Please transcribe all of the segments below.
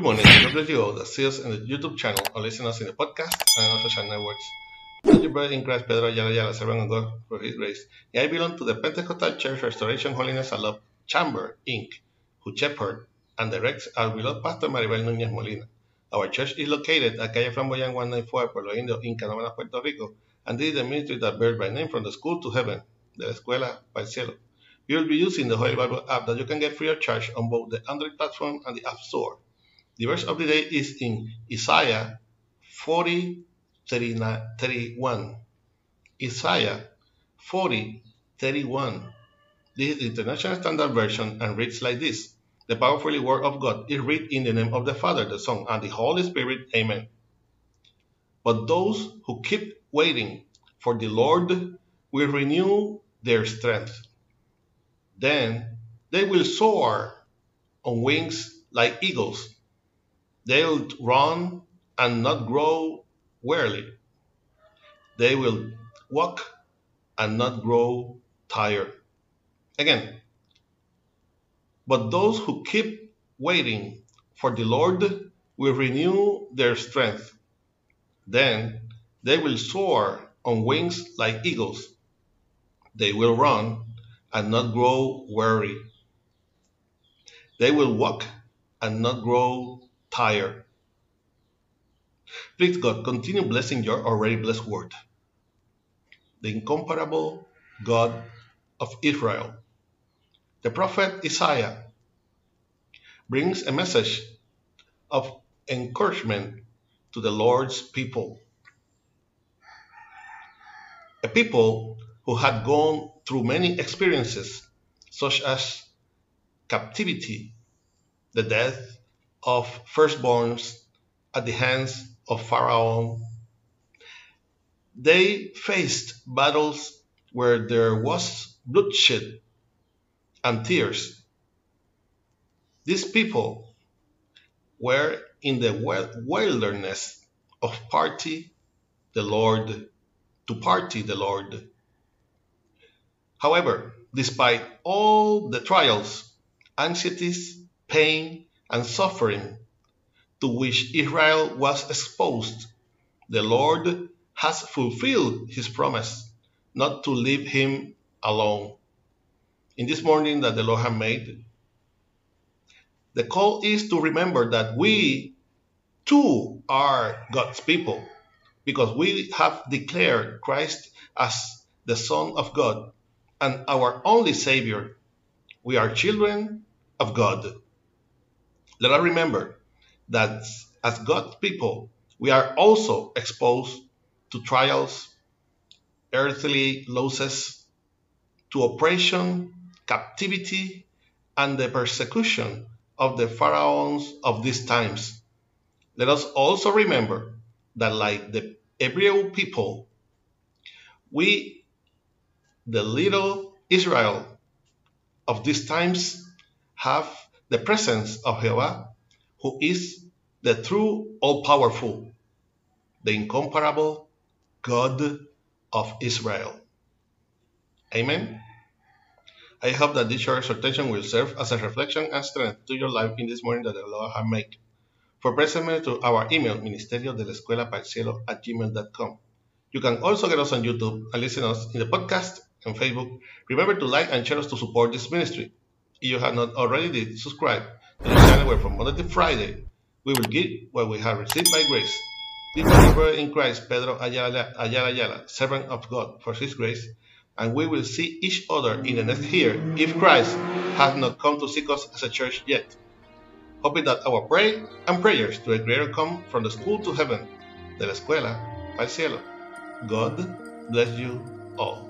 Good morning. That see us in the YouTube channel or listen us in the podcast and on social networks. I'm your brother in Christ, Pedro Ayala Ayala, servant of God for His grace. I belong to the Pentecostal Church Restoration Holiness and Love Chamber, Inc., who shepherd and directs our beloved Pastor Maribel Núñez Molina. Our church is located at Calle Flamboyant 194, Pueblo Indio, in Canóvanas, Puerto Rico, and this is the ministry that bears by name from the school to heaven, de la escuela para el cielo. We will be using the Holy Bible app that you can get free of charge on both the Android platform and the App Store. The verse of the day is in Isaiah 40, 31. Isaiah 40, 31. This is the International Standard Version and reads like this. The powerful word of God is read in the name of the Father, the Son, and the Holy Spirit. Amen. But those who keep waiting for the Lord will renew their strength. Then they will soar on wings like eagles. They'll run and not grow weary. They will walk and not grow tired. Again, but those who keep waiting for the Lord will renew their strength. Then they will soar on wings like eagles. They will run and not grow weary. They will walk and not grow tired. Please, God, continue blessing your already blessed word. The incomparable God of Israel. The prophet Isaiah brings a message of encouragement to the Lord's people. A people who had gone through many experiences, such as captivity, the death of firstborns at the hands of Pharaoh. They faced battles where there was bloodshed and tears. These people were in the wilderness of party the Lord, to party the Lord. However, despite all the trials, anxieties, pain, and suffering to which Israel was exposed, the Lord has fulfilled his promise not to leave him alone. In this morning that the Lord has made, the call is to remember that we too are God's people because we have declared Christ as the Son of God and our only Savior. We are children of God. Let us remember that as God's people, we are also exposed to trials, earthly losses, to oppression, captivity, and the persecution of the pharaohs of these times. Let us also remember that, like the Hebrew people, we, the little Israel of these times, have the presence of Jehovah, who is the true, all powerful, the incomparable God of Israel. Amen. I hope that this short exhortation will serve as a reflection and strength to your life in this morning that the Lord has made. For present me to our email, ministerio de la escuela cielo at gmail.com. You can also get us on YouTube and listen us in the podcast and Facebook. Remember to like and share us to support this ministry. If you have not already did, subscribe to the channel where from Monday to Friday we will give what we have received by grace. This is brother in Christ, Pedro Ayala, Ayala Ayala, servant of God for his grace, and we will see each other in the next year if Christ has not come to seek us as a church yet. Hoping that our prayer and prayers to a greater come from the school to heaven, de la escuela al cielo. God bless you all.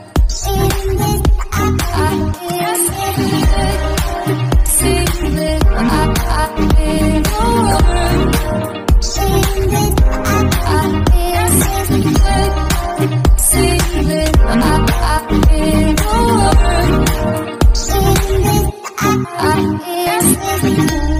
I am everything.